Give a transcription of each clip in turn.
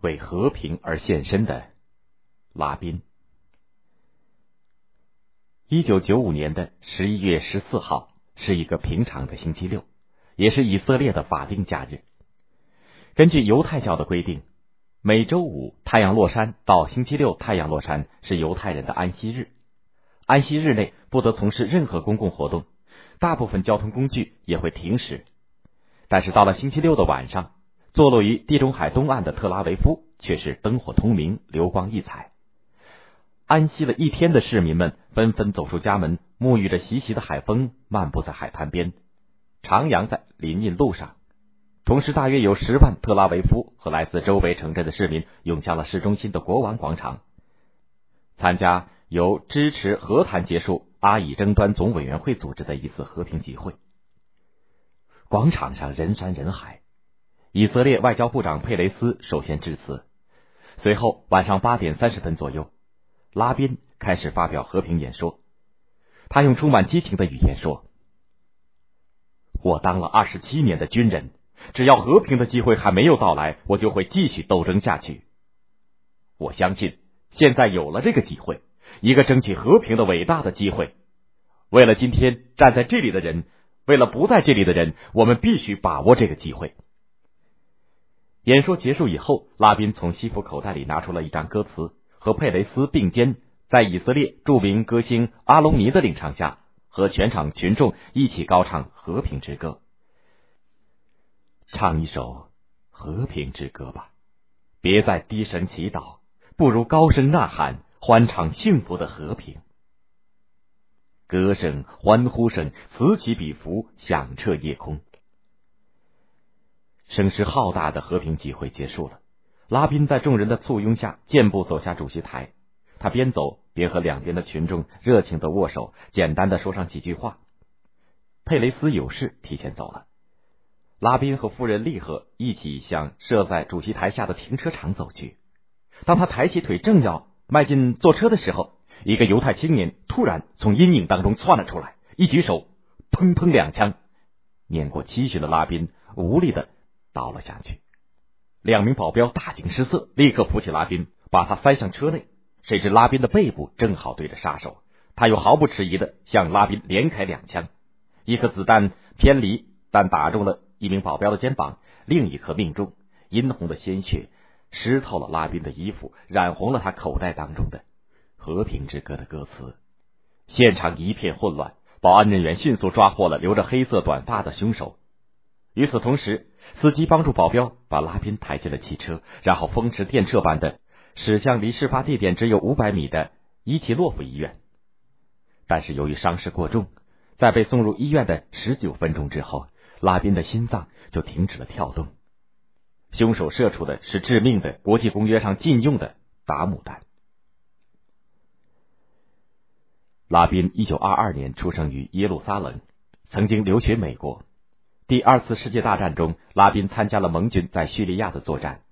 为和平而献身的拉宾。一九九五年的十一月十四号是一个平常的星期六，也是以色列的法定假日。根据犹太教的规定，每周五太阳落山到星期六太阳落山是犹太人的安息日。安息日内不得从事任何公共活动，大部分交通工具也会停驶。但是到了星期六的晚上，坐落于地中海东岸的特拉维夫却是灯火通明、流光溢彩。安息了一天的市民们纷纷走出家门，沐浴着习习的海风，漫步在海滩边，徜徉在林荫路上。同时，大约有十万特拉维夫和来自周围城镇的市民涌向了市中心的国王广场，参加由支持和谈结束阿以争端总委员会组织的一次和平集会。广场上人山人海，以色列外交部长佩雷斯首先致辞，随后晚上八点三十分左右，拉宾开始发表和平演说。他用充满激情的语言说：“我当了二十七年的军人，只要和平的机会还没有到来，我就会继续斗争下去。我相信现在有了这个机会，一个争取和平的伟大的机会。为了今天站在这里的人。”为了不在这里的人，我们必须把握这个机会。演说结束以后，拉宾从西服口袋里拿出了一张歌词，和佩雷斯并肩，在以色列著名歌星阿隆尼的领唱下，和全场群众一起高唱《和平之歌》。唱一首和平之歌吧，别再低声祈祷，不如高声呐喊，欢唱幸福的和平。歌声、欢呼声此起彼伏，响彻夜空。声势浩大的和平集会结束了。拉宾在众人的簇拥下健步走下主席台，他边走边和两边的群众热情的握手，简单的说上几句话。佩雷斯有事提前走了。拉宾和夫人利赫一起向设在主席台下的停车场走去。当他抬起腿正要迈进坐车的时候，一个犹太青年突然从阴影当中窜了出来，一举手，砰砰两枪，年过七旬的拉宾无力的倒了下去。两名保镖大惊失色，立刻扶起拉宾，把他塞向车内。谁知拉宾的背部正好对着杀手，他又毫不迟疑的向拉宾连开两枪，一颗子弹偏离，但打中了一名保镖的肩膀，另一颗命中，殷红的鲜血湿透了拉宾的衣服，染红了他口袋当中的。和平之歌的歌词，现场一片混乱。保安人员迅速抓获了留着黑色短发的凶手。与此同时，司机帮助保镖把拉宾抬进了汽车，然后风驰电掣般的驶向离事发地点只有五百米的伊奇洛夫医院。但是由于伤势过重，在被送入医院的十九分钟之后，拉宾的心脏就停止了跳动。凶手射出的是致命的国际公约上禁用的达姆弹。拉宾一九二二年出生于耶路撒冷，曾经留学美国。第二次世界大战中，拉宾参加了盟军在叙利亚的作战。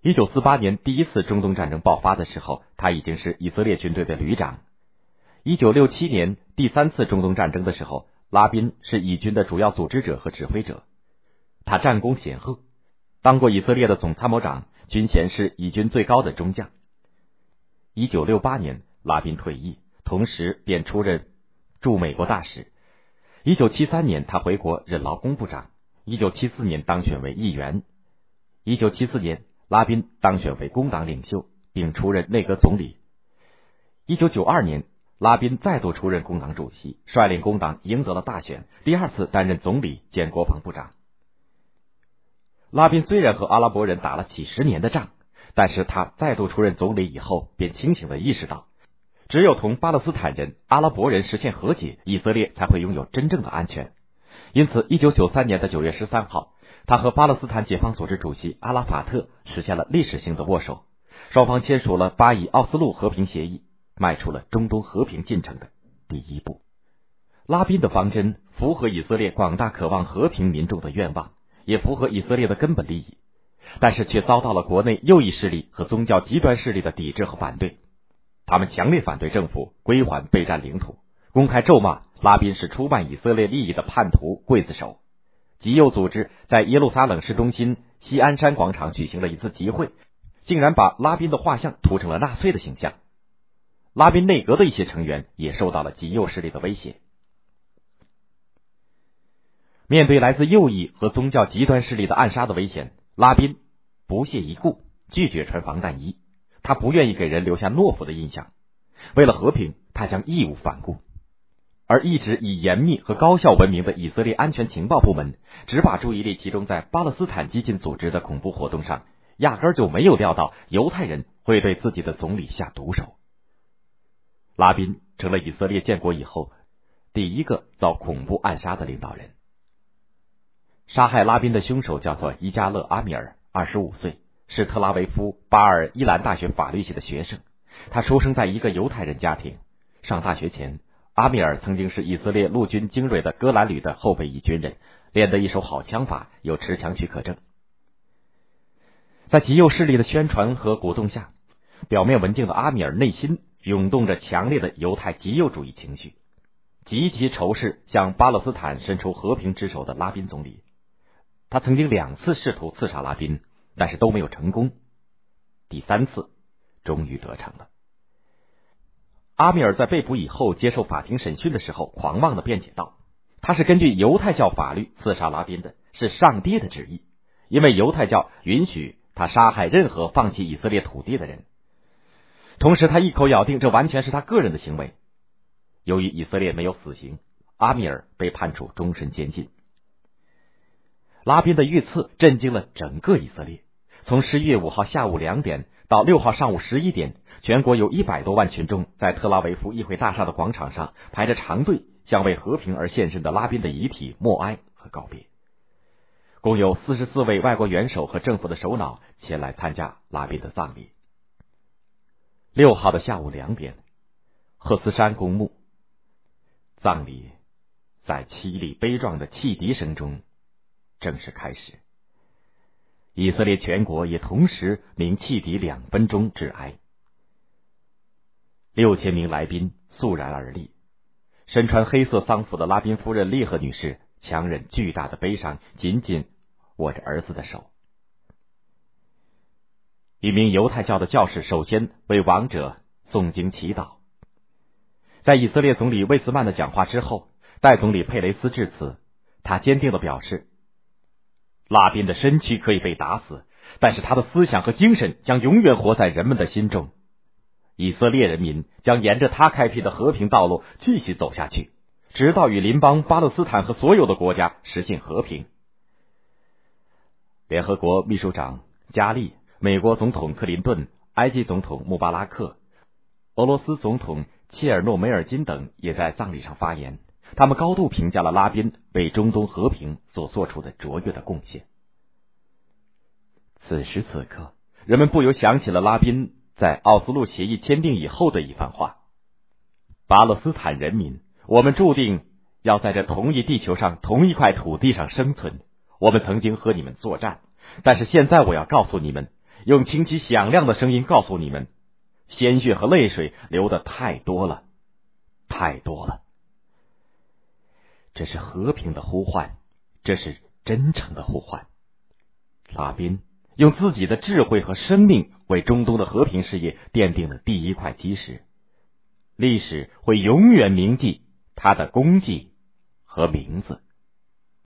一九四八年第一次中东战争爆发的时候，他已经是以色列军队的旅长。一九六七年第三次中东战争的时候，拉宾是以军的主要组织者和指挥者。他战功显赫，当过以色列的总参谋长，军衔是以军最高的中将。一九六八年，拉宾退役。同时便出任驻美国大使。一九七三年，他回国任劳工部长。一九七四年当选为议员。一九七四年，拉宾当选为工党领袖，并出任内阁总理。一九九二年，拉宾再度出任工党主席，率领工党赢得了大选，第二次担任总理兼国防部长。拉宾虽然和阿拉伯人打了几十年的仗，但是他再度出任总理以后，便清醒的意识到。只有同巴勒斯坦人、阿拉伯人实现和解，以色列才会拥有真正的安全。因此，一九九三年的九月十三号，他和巴勒斯坦解放组织主席阿拉法特实现了历史性的握手，双方签署了巴以奥斯陆和平协议，迈出了中东和平进程的第一步。拉宾的方针符合以色列广大渴望和平民众的愿望，也符合以色列的根本利益，但是却遭到了国内右翼势力和宗教极端势力的抵制和反对。他们强烈反对政府归还被占领土，公开咒骂拉宾是出卖以色列利益的叛徒、刽子手。极右组织在耶路撒冷市中心西安山广场举行了一次集会，竟然把拉宾的画像涂成了纳粹的形象。拉宾内阁的一些成员也受到了极右势力的威胁。面对来自右翼和宗教极端势力的暗杀的危险，拉宾不屑一顾，拒绝穿防弹衣。他不愿意给人留下懦夫的印象。为了和平，他将义无反顾。而一直以严密和高效闻名的以色列安全情报部门，只把注意力集中在巴勒斯坦激进组织的恐怖活动上，压根儿就没有料到犹太人会对自己的总理下毒手。拉宾成了以色列建国以后第一个遭恐怖暗杀的领导人。杀害拉宾的凶手叫做伊加勒·阿米尔，二十五岁，是特拉维夫巴尔伊兰大学法律系的学生。他出生在一个犹太人家庭。上大学前。阿米尔曾经是以色列陆军精锐的戈兰旅的后备役军人，练得一手好枪法，有持枪许可证。在极右势力的宣传和鼓动下，表面文静的阿米尔内心涌动着强烈的犹太极右主义情绪，极其仇视向巴勒斯坦伸出和平之手的拉宾总理。他曾经两次试图刺杀拉宾，但是都没有成功。第三次，终于得逞了。阿米尔在被捕以后接受法庭审讯的时候，狂妄的辩解道：“他是根据犹太教法律刺杀拉宾的，是上帝的旨意，因为犹太教允许他杀害任何放弃以色列土地的人。”同时，他一口咬定这完全是他个人的行为。由于以色列没有死刑，阿米尔被判处终身监禁。拉宾的遇刺震惊了整个以色列。从十一月五号下午两点到六号上午十一点。全国有一百多万群众在特拉维夫议会大厦的广场上排着长队，向为和平而献身的拉宾的遗体默哀和告别。共有四十四位外国元首和政府的首脑前来参加拉宾的葬礼。六号的下午两点，赫斯山公墓，葬礼在凄厉悲壮的汽笛声中正式开始。以色列全国也同时鸣汽笛两分钟致哀。六千名来宾肃然而立，身穿黑色丧服的拉宾夫人利赫女士强忍巨大的悲伤，紧紧握着儿子的手。一名犹太教的教士首先为亡者诵经祈祷。在以色列总理魏斯曼的讲话之后，代总理佩雷斯致辞，他坚定的表示：“拉宾的身躯可以被打死，但是他的思想和精神将永远活在人们的心中。”以色列人民将沿着他开辟的和平道路继续走下去，直到与邻邦巴勒斯坦和所有的国家实现和平。联合国秘书长加利、美国总统克林顿、埃及总统穆巴拉克、俄罗斯总统切尔诺梅尔金等也在葬礼上发言，他们高度评价了拉宾为中东和平所做出的卓越的贡献。此时此刻，人们不由想起了拉宾。在奥斯陆协议签订以后的一番话：巴勒斯坦人民，我们注定要在这同一地球上、同一块土地上生存。我们曾经和你们作战，但是现在我要告诉你们，用清晰响亮的声音告诉你们，鲜血和泪水流的太多了，太多了。这是和平的呼唤，这是真诚的呼唤。拉宾。用自己的智慧和生命为中东的和平事业奠定了第一块基石，历史会永远铭记他的功绩和名字。